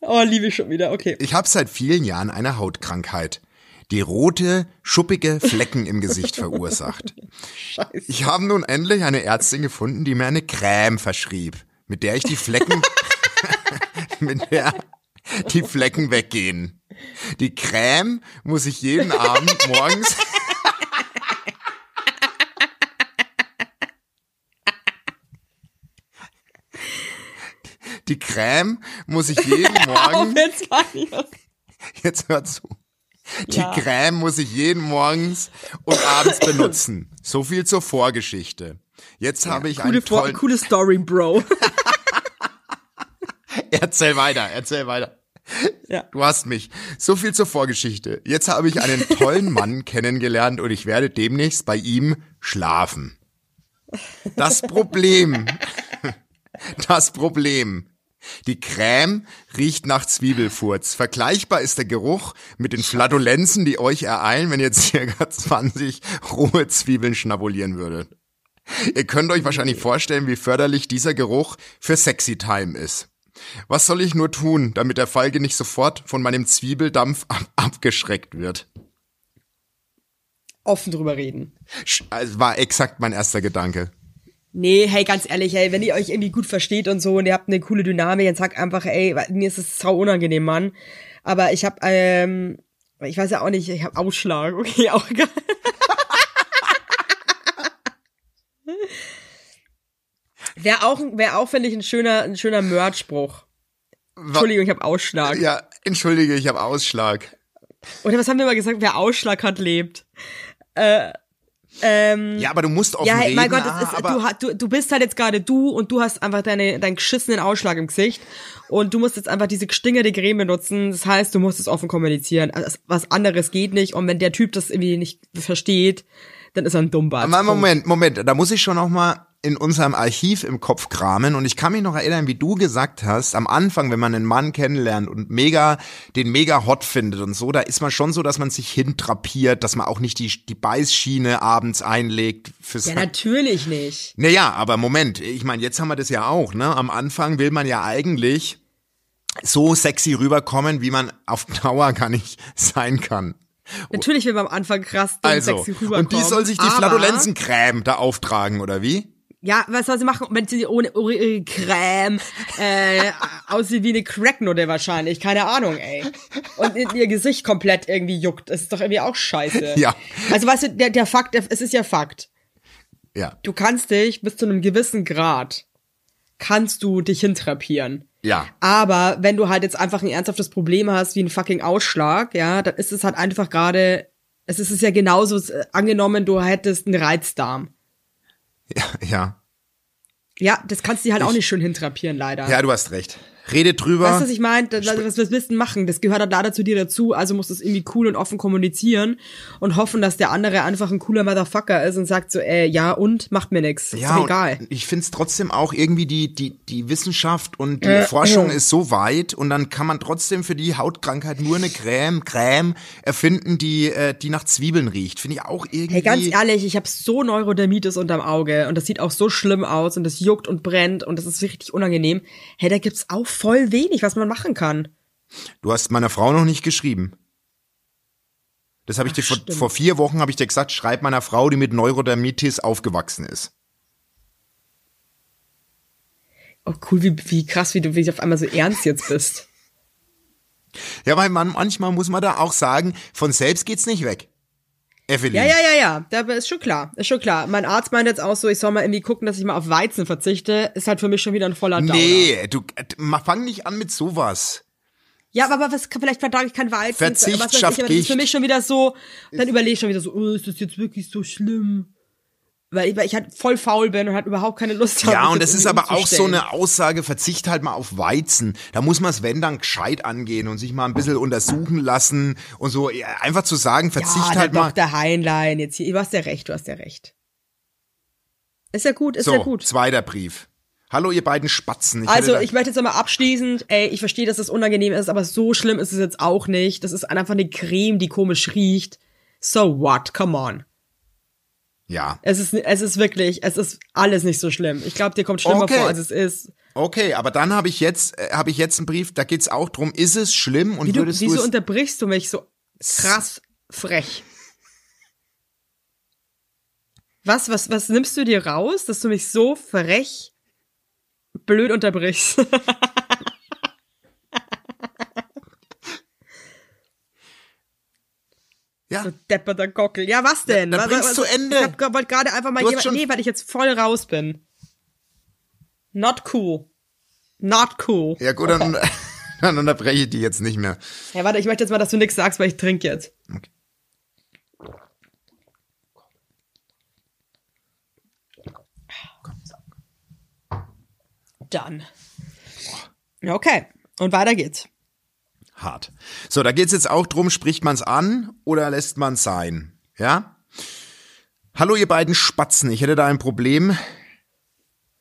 Oh, liebe ich schon wieder, okay. Ich habe seit vielen Jahren eine Hautkrankheit, die rote, schuppige Flecken im Gesicht verursacht. Scheiße. Ich habe nun endlich eine Ärztin gefunden, die mir eine Creme verschrieb, mit der ich die Flecken, mit der die Flecken weggehen. Die Creme muss ich jeden Abend morgens Die Creme muss ich jeden Morgen jetzt hör zu. Die Ja. Creme muss ich jeden morgens und abends benutzen. So viel zur Vorgeschichte. Jetzt habe ich Coole, einen tollen... coole Story, Bro. Erzähl weiter, erzähl weiter. Ja. Du hast mich. So viel zur Vorgeschichte. Jetzt habe ich einen tollen Mann kennengelernt und ich werde demnächst bei ihm schlafen. Das Problem. Das Problem. Die Creme riecht nach Zwiebelfurz. Vergleichbar ist der Geruch mit den Flatulenzen, die euch ereilen, wenn ihr circa 20 rohe Zwiebeln schnabulieren würdet. Ihr könnt euch wahrscheinlich vorstellen, wie förderlich dieser Geruch für Sexy Time ist. Was soll ich nur tun, damit der Falke nicht sofort von meinem Zwiebeldampf ab abgeschreckt wird? Offen drüber reden. Sch- Also war exakt mein erster Gedanke. Nee, hey, ganz ehrlich, ey, wenn ihr euch irgendwie gut versteht und so und ihr habt eine coole Dynamik, dann sagt einfach, ey, mir ist es sau unangenehm, Mann. Aber ich hab, ähm, ich weiß ja auch nicht, ich hab Ausschlag, okay, auch egal. Wäre auch, wär auch finde ich, ein schöner, ein schöner Merch-Spruch. Entschuldigung, ich hab Ausschlag. Ja, entschuldige, ich habe Ausschlag. Oder was haben wir mal gesagt? Wer Ausschlag hat, lebt. Äh, ähm, Ja, aber du musst offen ja, reden. mein Gott, ah, ist, du, du, du bist halt jetzt gerade du und du hast einfach deine, deinen geschissenen Ausschlag im Gesicht und du musst jetzt einfach diese gestingerte Creme benutzen. Das heißt, du musst es offen kommunizieren. Also, was anderes geht nicht und wenn der Typ das irgendwie nicht versteht, dann ist er ein Dummbart. Moment, Moment, da muss ich schon noch mal in unserem Archiv im Kopf kramen und ich kann mich noch erinnern, wie du gesagt hast, am Anfang, wenn man einen Mann kennenlernt und mega, den mega hot findet und so, da ist man schon so, dass man sich hintrapiert, dass man auch nicht die, die Beißschiene abends einlegt fürs Ja, natürlich nicht. Naja, aber Moment, ich meine, jetzt haben wir das ja auch, ne? Am Anfang will man ja eigentlich so sexy rüberkommen, wie man auf Dauer gar nicht sein kann. Natürlich will man am Anfang krass dumm Also, sexy rüberkommen. und die soll sich die Flatulenzencreme da auftragen, oder wie? Ja, was soll sie machen, wenn sie ohne ohne ihre Creme äh, aussieht wie eine Cracknutte wahrscheinlich, keine Ahnung, ey. Und ihr Gesicht komplett irgendwie juckt. Das ist doch irgendwie auch scheiße. Ja. Also weißt du, der, der Fakt, es ist ja Fakt. Ja. Du kannst dich bis zu einem gewissen Grad kannst du dich hintrapieren. Ja. Aber wenn du halt jetzt einfach ein ernsthaftes Problem hast, wie ein fucking Ausschlag, ja, dann ist es halt einfach gerade, es ist es ja genauso, äh, angenommen, du hättest einen Reizdarm. Ja, ja. Ja, das kannst du dir halt auch nicht schön hintrapieren, leider. Ja, du hast recht. Rede drüber. Weißt du, was ich meine? Das- Was, was willst du machen? Das gehört halt leider zu dir dazu, also musst du es irgendwie cool und offen kommunizieren und hoffen, dass der andere einfach ein cooler Motherfucker ist und sagt so, äh, ja und, macht mir nix. Ist ja, egal. ich find's trotzdem auch irgendwie die, die, die Wissenschaft und die Forschung ist so weit und dann kann man trotzdem für die Hautkrankheit nur eine Creme, Creme erfinden, die, äh, die nach Zwiebeln riecht. Finde ich auch irgendwie. Hey, ganz ehrlich, ich habe so Neurodermitis unterm Auge und das sieht auch so schlimm aus und das juckt und brennt und das ist richtig unangenehm. Hey, da gibt's auch voll wenig, was man machen kann. Du hast meiner Frau noch nicht geschrieben. Das habe ich dir vor, vor vier Wochen habe ich dir gesagt, schreib meiner Frau, die mit Neurodermitis aufgewachsen ist. Oh, cool, wie, wie krass, wie du wie auf einmal so ernst jetzt bist. Ja, weil man manchmal muss man da auch sagen, von selbst geht's nicht weg. Evelyn. Ja, ja, ja, ja, da ist schon klar, ist schon klar. Mein Arzt meint jetzt auch so, ich soll mal irgendwie gucken, dass ich mal auf Weizen verzichte. Ist halt für mich schon wieder ein voller Downer. Nee, du fang nicht an mit sowas. Ja, aber was, vielleicht vertrage ich kein Weizen. Verzicht was weiß ich, aber das ist für mich schon wieder so, dann überlege ich schon wieder so, oh, ist das jetzt wirklich so schlimm? Weil ich, weil ich halt voll faul bin und halt überhaupt keine Lust habe. Ja, und das ist aber auch so eine Aussage, verzicht halt mal auf Weizen. Da muss man es, wenn, dann gescheit angehen und sich mal ein bisschen untersuchen lassen und so. Einfach zu sagen, verzicht ja, halt mal. Dr. Heinlein, jetzt hier, du hast ja recht, du hast ja recht. Ist ja gut, ist So, ja gut. zweiter Brief. Hallo, ihr beiden Spatzen. Ich Also, ich möchte jetzt nochmal abschließend, ey, ich verstehe, dass das unangenehm ist, aber so schlimm ist es jetzt auch nicht. Das ist einfach eine Creme, die komisch riecht. So what? Come on. Ja. Es ist, es ist wirklich, es ist alles nicht so schlimm. Ich glaube, dir kommt schlimmer Okay. vor, als es ist. Okay, aber dann habe ich jetzt, äh, habe ich jetzt einen Brief, da geht's auch drum, ist es schlimm und Wie du, würdest du wieso es, unterbrichst du mich so krass frech? Was, was, was nimmst du dir raus, dass du mich so frech blöd unterbrichst? ja, So depperter Gockel. Ja, was denn? dann Was- bring's was- zu Ende. Ich hab- wollte gerade einfach mal Du hast jemand, schon- nee, weil ich jetzt voll raus bin. Not cool. Not cool. ja gut, dann, dann unterbreche ich die jetzt nicht mehr. Ja, warte, ich möchte jetzt mal, dass du nichts sagst, weil ich trinke jetzt. Okay. Dann. Okay. Und weiter geht's. Hart. So, da geht's jetzt auch drum, spricht man's an oder lässt man's sein? Ja? Hallo ihr beiden Spatzen, ich hätte da ein Problem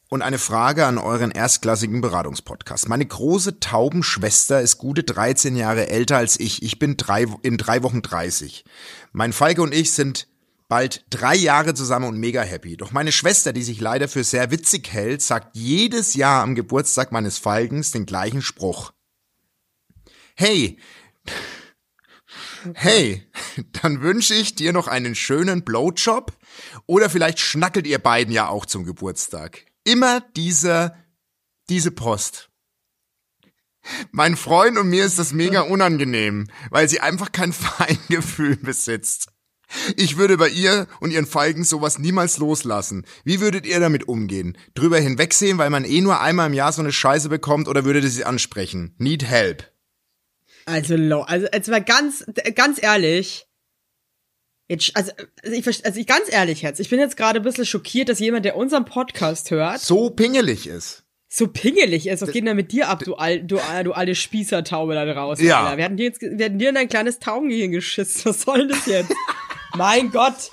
und eine Frage an euren erstklassigen Beratungspodcast. Meine große Taubenschwester ist gute 13 Jahre älter als ich. Ich bin drei, in drei Wochen 30. Mein Falke und ich sind bald drei Jahre zusammen und mega happy. Doch meine Schwester, die sich leider für sehr witzig hält, sagt jedes Jahr am Geburtstag meines Falkens den gleichen Spruch. Hey, hey, dann wünsche ich dir noch einen schönen Blowjob oder vielleicht schnackelt ihr beiden ja auch zum Geburtstag. Immer dieser, diese Post. Mein Freund und mir ist das mega unangenehm, weil sie einfach kein Feingefühl besitzt. Ich würde bei ihr und ihren Falken sowas niemals loslassen. Wie würdet ihr damit umgehen? Drüber hinwegsehen, weil man eh nur einmal im Jahr so eine Scheiße bekommt oder würdet ihr sie ansprechen? Need help. Also, low. Also, jetzt mal ganz, ganz ehrlich. Jetzt, also, also ich, also ich, ganz ehrlich jetzt. Ich bin jetzt gerade ein bisschen schockiert, dass jemand, der unseren Podcast hört, So pingelig ist. so pingelig ist. Was geht denn mit dir ab, du, al, du, du alte Spießertaube da draußen? Ja. Alter? Wir hatten dir jetzt, wir hatten dir in dein kleines Taubengehirn geschissen. Was soll das jetzt? mein Gott.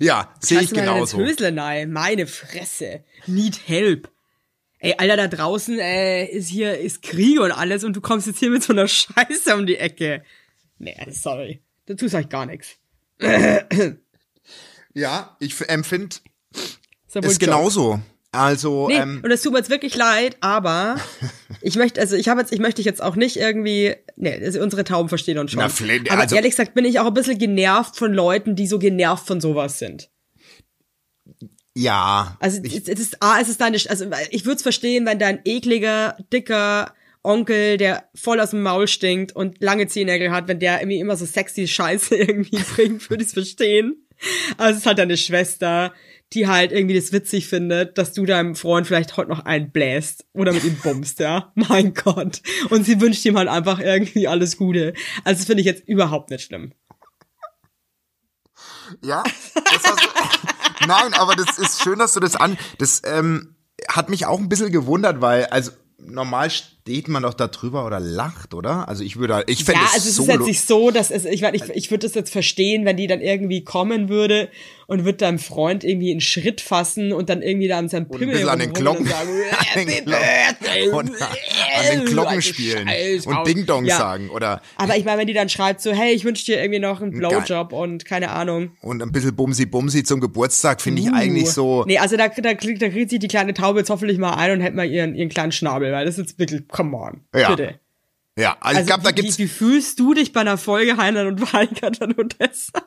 Ja, sehe ich genauso. Hösle nein. Meine Fresse. Need help. Ey, Alter, da draußen äh, ist hier ist Krieg und alles und du kommst jetzt hier mit so einer Scheiße um die Ecke. Nee, sorry. Dazu sag ich gar nichts. Ja, ich empfinde ja es genauso. Also, Nee, ähm, und es tut mir jetzt wirklich leid, aber ich möchte, also ich habe jetzt, ich möchte dich jetzt auch nicht irgendwie, nee, also unsere Tauben verstehen uns schon. Na, Flint, aber also- ehrlich gesagt bin ich auch ein bisschen genervt von Leuten, die so genervt von sowas sind. Ja. Also es ist, A, es ist deine, also ich würde es verstehen, wenn dein ekliger, dicker Onkel, der voll aus dem Maul stinkt und lange Zehennägel hat, wenn der irgendwie immer so sexy Scheiße irgendwie bringt, würde ich es verstehen. Aber es ist halt deine Schwester, die halt irgendwie das witzig findet, dass du deinem Freund vielleicht heute noch einbläst oder mit ihm bummst, ja. Mein Gott. Und sie wünscht ihm halt einfach irgendwie alles Gute. Also das finde ich jetzt überhaupt nicht schlimm. Ja, das hast du, nein, aber das ist schön, dass du das an, das ähm, hat mich auch ein bisschen gewundert, weil, also normal steht man doch da drüber oder lacht, oder? Also ich würde, ich fände Ja, es also es so ist jetzt nicht so, dass es, ich, ich, ich würde das jetzt verstehen, wenn die dann irgendwie kommen würde und wird deinem Freund irgendwie einen Schritt fassen und dann irgendwie da an seinem und ein Pimmel bisschen an den Glocken, und sagen, an den "Happy Glocken, und an den Glocken spielen und Haus." Ding Dong Ja. sagen oder Aber ich meine, wenn die dann schreibt so, hey, ich wünsche dir irgendwie noch einen. Blowjob und keine Ahnung. und ein bisschen Bumsi Bumsi zum Geburtstag finde ich eigentlich so. Uh. Nee, also da, da, kriegt- da kriegt sich die kleine Taube jetzt hoffentlich mal ein und hält mal ihren, ihren kleinen Schnabel, weil das ist jetzt wirklich, come on, Ja. bitte. Ja, also, Also ich glaube, da gibt's wie, wie fühlst du dich bei einer Folge Heinlein und Weigert an Odessa?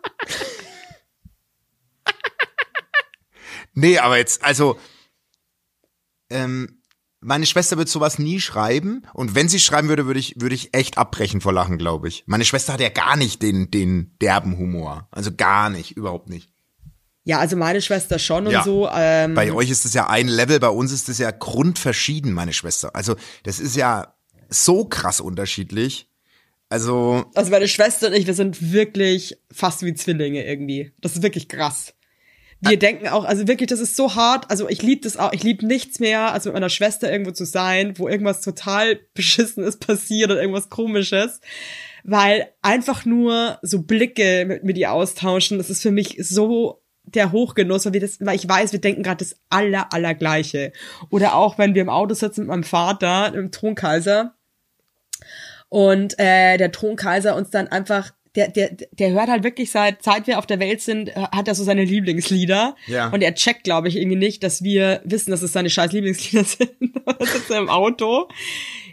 Nee, aber jetzt, also, ähm, meine Schwester wird sowas nie schreiben und wenn sie schreiben würde, würde ich, würde ich echt abbrechen vor Lachen, glaube ich. Meine Schwester hat ja gar nicht den, den derben Humor. Also gar nicht, überhaupt nicht. Ja, also meine Schwester schon und Ja. so. Ähm, Bei euch ist es ja ein Level, bei uns ist es ja grundverschieden, meine Schwester. Also, das ist ja so krass unterschiedlich. Also, Also meine Schwester und ich, wir sind wirklich fast wie Zwillinge irgendwie. Das ist wirklich krass. Wir denken auch, also wirklich, das ist so hart. Also ich liebe das auch. Ich liebe nichts mehr, als mit meiner Schwester irgendwo zu sein, wo irgendwas total beschissenes passiert oder irgendwas komisches. Weil einfach nur so Blicke mit, mit ihr austauschen, das ist für mich so der Hochgenuss, weil, wir das, weil ich weiß, wir denken gerade das aller, allergleiche. Oder auch, wenn wir im Auto sitzen mit meinem Vater, im Thronkaiser, und äh, der Thronkaiser uns dann einfach der, der, der hört halt wirklich seit, seit wir auf der Welt sind, äh, hat er so seine Lieblingslieder. Ja. Und er checkt, glaube ich, irgendwie nicht, dass wir wissen, dass es seine scheiß Lieblingslieder sind. da sitzt er im Auto.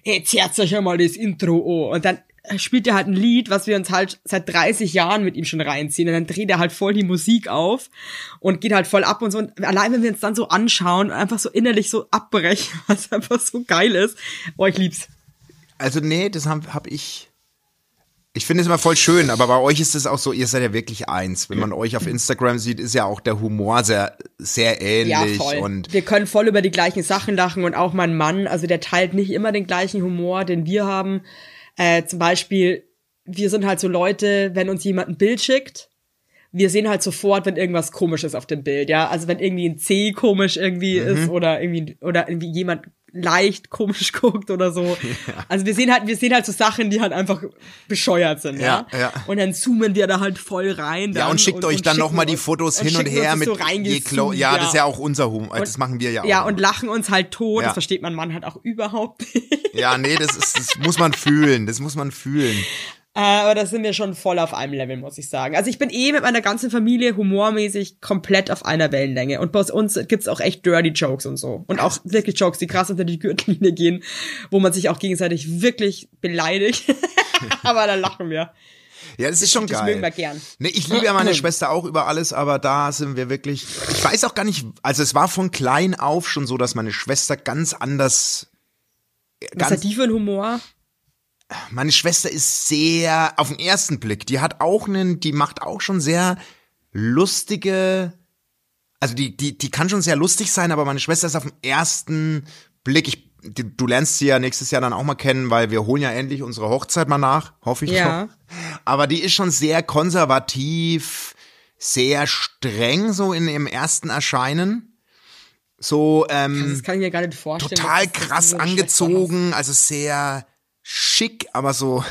Jetzt hört euch ja mal das Intro an. Und dann spielt er halt ein Lied, was wir uns halt seit 30 Jahren mit ihm schon reinziehen. Und dann dreht er halt voll die Musik auf und geht halt voll ab und so. Und allein, wenn wir uns dann so anschauen und einfach so innerlich so abbrechen, was einfach so geil ist. Oh, ich lieb's. also nee, das habe hab ich. Ich finde es immer voll schön, aber bei euch ist es auch so, ihr seid ja wirklich eins. Wenn man euch auf Instagram sieht, ist ja auch der Humor sehr, sehr ähnlich. Ja, voll. Und wir können voll über die gleichen Sachen lachen und auch mein Mann, also der teilt nicht immer den gleichen Humor, den wir haben. Äh, zum Beispiel, wir sind halt so Leute, wenn uns jemand ein Bild schickt, wir sehen halt sofort, wenn irgendwas komisch ist auf dem Bild, ja. Also wenn irgendwie ein C komisch irgendwie Mhm. ist oder irgendwie, oder irgendwie jemand leicht komisch guckt oder so. Also wir sehen halt, wir sehen halt so Sachen, die halt einfach bescheuert sind, ja. Ja, ja. Und dann zoomen wir da halt voll rein. ja, dann und schickt euch dann schicken nochmal die Fotos und hin und her mit so clo ja, das ist ja auch unser Humor. Das machen wir ja auch. Ja, und lachen uns halt tot. Ja. Das versteht mein Mann halt auch überhaupt nicht. Ja, nee, das ist, das muss man fühlen. Das muss man fühlen. Äh, Aber da sind wir schon voll auf einem Level, muss ich sagen. Also ich bin eh mit meiner ganzen Familie humormäßig komplett auf einer Wellenlänge. Und bei uns gibt's auch echt dirty Jokes und so. Und auch wirklich Jokes, die krass unter die Gürtellinie gehen, wo man sich auch gegenseitig wirklich beleidigt. aber da lachen wir. Ja, das ist schon Das geil. mögen wir gern. Nee, ich liebe ja meine Schwester auch über alles, aber da sind wir wirklich. Ich weiß auch gar nicht, also es war von klein auf schon so, dass meine Schwester ganz anders. Was hat Ganz, die für einen Humor? Meine Schwester ist sehr, auf den ersten Blick, die hat auch einen, die macht auch schon sehr lustige, also die, die, die kann schon sehr lustig sein, aber meine Schwester ist auf den ersten Blick, ich, du, du lernst sie ja nächstes Jahr dann auch mal kennen, weil wir holen ja endlich unsere Hochzeit mal nach, hoffe ich Ja. doch. Aber die ist schon sehr konservativ, sehr streng so in ihrem ersten Erscheinen. So, ähm, Das kann ich mir gar nicht vorstellen. total krass angezogen, also sehr schick, aber so,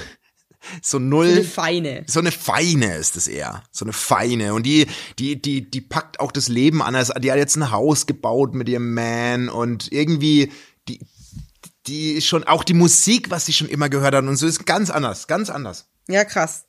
so null. So eine feine. So eine feine ist es eher. So eine feine. Und die, die, die, die packt auch das Leben anders. Die hat jetzt ein Haus gebaut mit ihrem Man und irgendwie, die, die schon, auch die Musik, was sie schon immer gehört hat und so ist ganz anders, ganz anders. Ja, krass.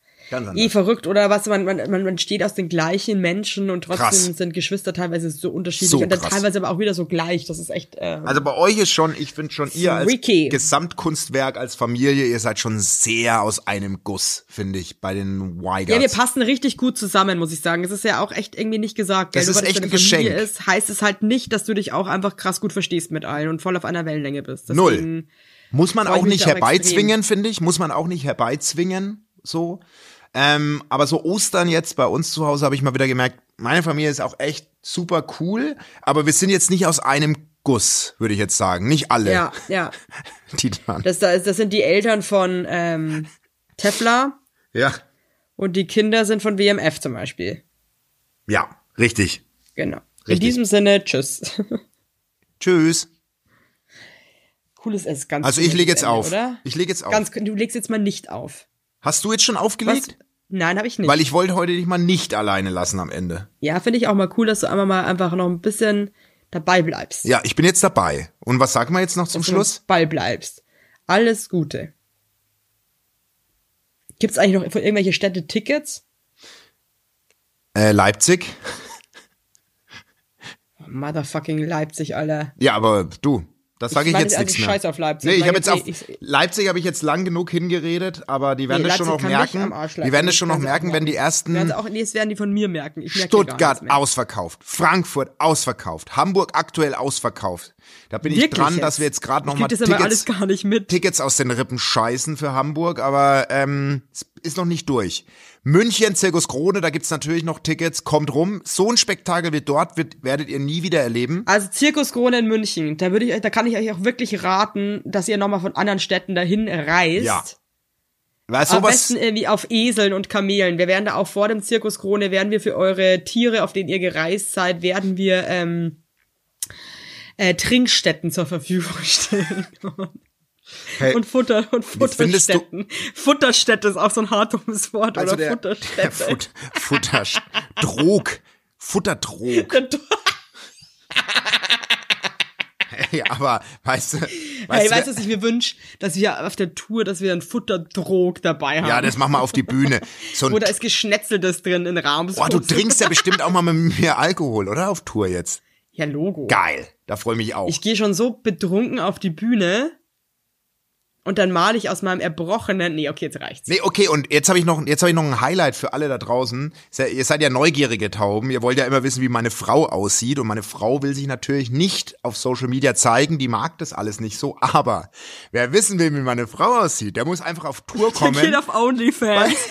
Eh verrückt, oder was? Man, man, man steht aus den gleichen Menschen und trotzdem Krass. sind Geschwister teilweise so unterschiedlich So und dann krass. teilweise aber auch wieder so gleich. Das ist echt. Äh, Also bei euch ist schon, ich finde schon, ihr als Freaky. Gesamtkunstwerk, als Familie, ihr seid schon sehr aus einem Guss, finde ich, bei den Weigerts. ja, wir passen richtig gut zusammen, muss ich sagen. Es ist ja auch echt irgendwie nicht gesagt. Das gell? Nur ist weil echt ein Familie Geschenk. Ist, heißt es halt nicht, dass du dich auch einfach krass gut verstehst mit allen und voll auf einer Wellenlänge bist. Null. Deswegen- Muss man auch nicht herbeizwingen, finde ich. Muss man auch nicht herbeizwingen, so. Ähm, aber so Ostern jetzt bei uns zu Hause habe ich mal wieder gemerkt, meine Familie ist auch echt super cool, aber wir sind jetzt nicht aus einem Guss, würde ich jetzt sagen. Nicht alle, Ja, ja. die dann. Das, das, das sind die Eltern von ähm, Tefla Ja. und die Kinder sind von WMF zum Beispiel. Ja, richtig. Genau. In Richtig. diesem Sinne, tschüss. Tschüss. Cooles Essen, ganz Also ich lege jetzt Ende, auf. Oder? Ich lege jetzt auf. Ganz, du legst jetzt mal nicht auf. Hast du jetzt schon Was? aufgelegt? Nein, habe ich nicht. Weil ich wollte heute dich mal nicht alleine lassen am Ende. ja, finde ich auch mal cool, dass du einmal mal einfach noch ein bisschen dabei bleibst. Ja, ich bin jetzt dabei. Und was sagen wir jetzt noch zum Dass du Schluss? noch Ball bleibst. Alles Gute. Gibt's eigentlich noch für irgendwelche Städte Tickets? Äh, Leipzig. Motherfucking Leipzig, Alter. Ja, aber du, das sage ich, meine jetzt also nichts mehr. scheiß auf Leipzig. Nee, ich Ich habe jetzt auf ich- Leipzig habe ich jetzt lang genug hingeredet, aber die werden Nee, das schon noch merken. Die werden das Das schon noch werden merken, wenn die Werden ersten sie auch, nee, das werden die von mir merken. Ich merke Stuttgart ausverkauft, Frankfurt ausverkauft, Hamburg aktuell ausverkauft. Da bin ich Wirklich dran, jetzt? dass wir jetzt gerade noch Ich mal Tickets, gar nicht mit. Tickets aus den Rippen scheißen für Hamburg, aber ähm, es ist noch nicht durch. München, Zirkus Krone, da gibt's natürlich noch Tickets. Kommt rum. So ein Spektakel wie dort wird, werdet ihr nie wieder erleben. Also Zirkus Krone in München, da würde ich da kann ich euch auch wirklich raten, dass ihr nochmal von anderen Städten dahin reist. Ja. Weil Am sowas, besten irgendwie auf Eseln und Kamelen. Wir werden da auch vor dem Zirkus Krone, werden wir für eure Tiere, auf denen ihr gereist seid, werden wir ähm, äh, Trinkstätten zur Verfügung stellen. Hey, und Futter und Futterstätten. Futterstätte ist auch so ein hartes Wort, also oder der, Futterstätte. der Fut, Futter, Drog, Futterdrog. Hey, aber weißt du, weißt hey, du, weißt du, was ich mir wünsche? Dass wir auf der Tour, dass wir einen Futterdrog dabei haben. ja, das machen wir auf die Bühne. So da ist Geschnetzeltes drin in Rahmen. Boah, du trinkst ja bestimmt auch mal mit mir Alkohol, oder? Auf Tour jetzt. Ja, Logo. Geil. Da freue ich mich auch. Ich gehe schon so betrunken auf die Bühne und dann male ich aus meinem erbrochenen. Nee, okay, jetzt reicht's. nee, okay, und jetzt habe ich noch jetzt habe ich noch ein Highlight für alle da draußen. Ihr seid ja neugierige Tauben. Ihr wollt ja immer wissen, wie meine Frau aussieht und meine Frau will sich natürlich nicht auf Social Media zeigen, die mag das alles nicht so, aber wer wissen will, wie meine Frau aussieht, der muss einfach auf Tour kommen. Geht auf OnlyFans.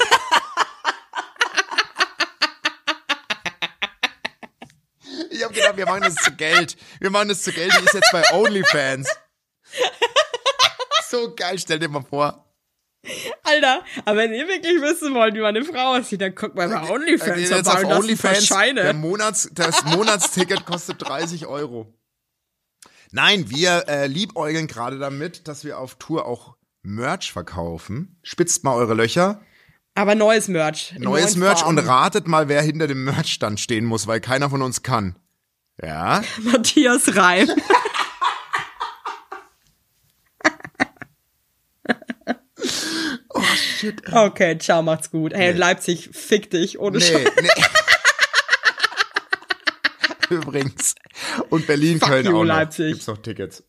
Ich habe gedacht, wir machen das zu Geld. Wir machen das zu Geld. Die ist jetzt bei OnlyFans. So geil, stell dir mal vor. Alter, aber wenn ihr wirklich wissen wollt, wie meine Frau aussieht, dann guckt mal bei OnlyFans Jetzt auf und OnlyFans, der. Monats, das Monatsticket kostet 30 Euro. Nein, wir äh, liebäugeln gerade damit, dass wir auf Tour auch Merch verkaufen. Spitzt mal eure Löcher. Aber neues Merch. Neues Merch und Farben. ratet mal, wer hinter dem Merchstand stehen muss, weil keiner von uns kann. Ja? Matthias Reim. Shit. Okay, ciao, macht's gut. Hey, Leipzig, fick dich, ohne Nee, Scheiß. nee. Übrigens. Und Berlin, Fuck Köln you, auch noch. Leipzig. Gibt's noch Tickets.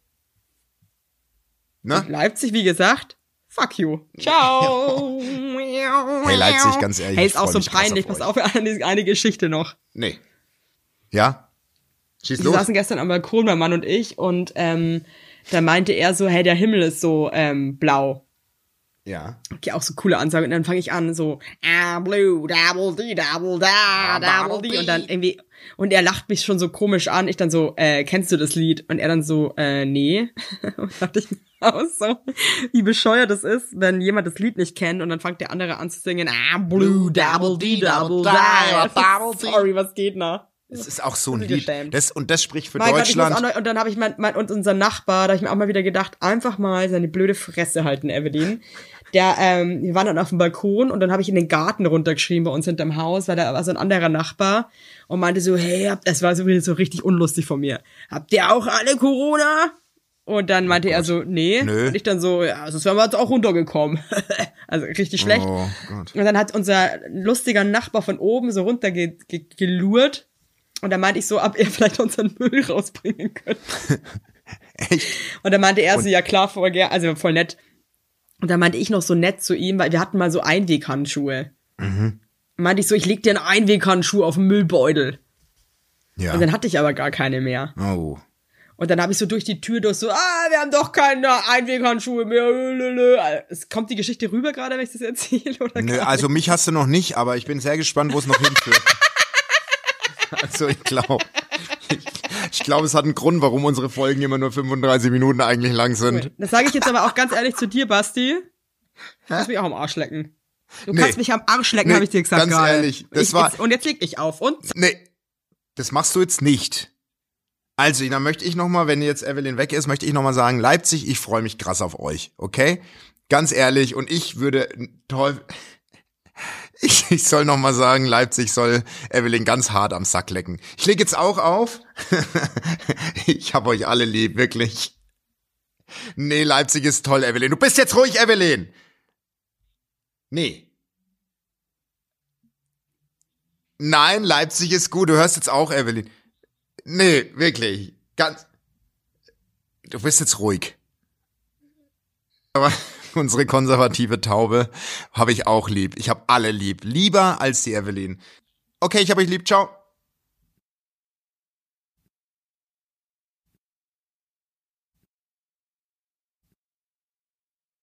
Ne? Leipzig, wie gesagt, fuck you. Ciao. Hey, Leipzig, ganz ehrlich, Hey, ist auch so peinlich. Pass auf, eine, eine Geschichte noch. Nee. Ja? Schieß Wir los. saßen gestern am Balkon, mein Mann und ich, und ähm, da meinte er so, hey, der Himmel ist so ähm, blau. Ja. Okay, auch so coole Ansage. Und dann fange ich an, so, ah, blue, double D, double da, double D. Und dann irgendwie, und er lacht mich schon so komisch an. Ich dann so, äh, kennst du das Lied? Und er dann so, äh, nee. Und dachte ich mir auch so, wie bescheuert es ist, wenn jemand das Lied nicht kennt und dann fängt der andere an zu singen, ah, blue, double D, double da. Sorry, was geht noch? Es ist auch so ein Lied. Das, und das spricht für Mein Gott, Deutschland. auch noch, und dann habe ich mein, mein, und unser Nachbar, da habe ich mir auch mal wieder gedacht, einfach mal seine blöde Fresse halten, Evelyn. Der, ähm, wir waren dann auf dem Balkon und dann habe ich in den Garten runtergeschrieben bei uns hinterm Haus, weil da war so ein anderer Nachbar und meinte so, hey, das war so, so richtig unlustig von mir. Habt ihr auch alle Corona? Und dann meinte er so, nee. Oh Nö. Und ich dann so, ja, sonst wären wir jetzt auch runtergekommen. also richtig schlecht. Oh Gott. Und dann hat unser lustiger Nachbar von oben so runter ge ge gelurrt. Und dann meinte ich so, ob er vielleicht unseren Müll rausbringen könnte. Echt? Und dann meinte er so, ja klar, voll also voll nett. Und dann meinte ich noch so nett zu ihm, weil wir hatten mal so Einweghandschuhe. Mhm. Meinte ich so, ich leg dir einen Einweghandschuh auf den Müllbeutel. Ja. Und dann hatte ich aber gar keine mehr. oh. Und dann habe ich so durch die Tür durch so, ah, wir haben doch keine Einweghandschuhe mehr. Es kommt die Geschichte rüber gerade, wenn ich das erzähle? Oder Nö, also mich hast du noch nicht, aber ich bin sehr gespannt, wo es noch hinführt. also ich glaube, ich, ich glaube, es hat einen Grund, warum unsere Folgen immer nur 35 Minuten eigentlich lang sind. nicht? Das sage ich jetzt aber auch ganz ehrlich zu dir, Basti. Du kannst mich auch am Arsch lecken. Du Nee. kannst mich am Arsch lecken, Nee, habe ich dir gesagt ganz gerade. ehrlich, das ich, war- jetzt, Und jetzt leg ich auf. Und Nee, das machst du jetzt nicht. Also, dann möchte ich noch mal, wenn jetzt Evelyn weg ist, möchte ich noch mal sagen, Leipzig, ich freue mich krass auf euch, okay? Ganz ehrlich, und ich würde toll, ich, ich soll noch mal sagen, Leipzig soll Evelyn ganz hart am Sack lecken. Ich lege jetzt auch auf. ich hab euch alle lieb, wirklich. Nee, Leipzig ist toll, Evelyn. Du bist jetzt ruhig, Evelyn. Nee. Nein, Leipzig ist gut. Du hörst jetzt auch, Evelyn. Nee, wirklich. Ganz. Du bist jetzt ruhig. Aber unsere konservative Taube habe ich auch lieb. Ich habe alle lieb. Lieber als die Evelyn. Okay, ich habe euch lieb. Ciao.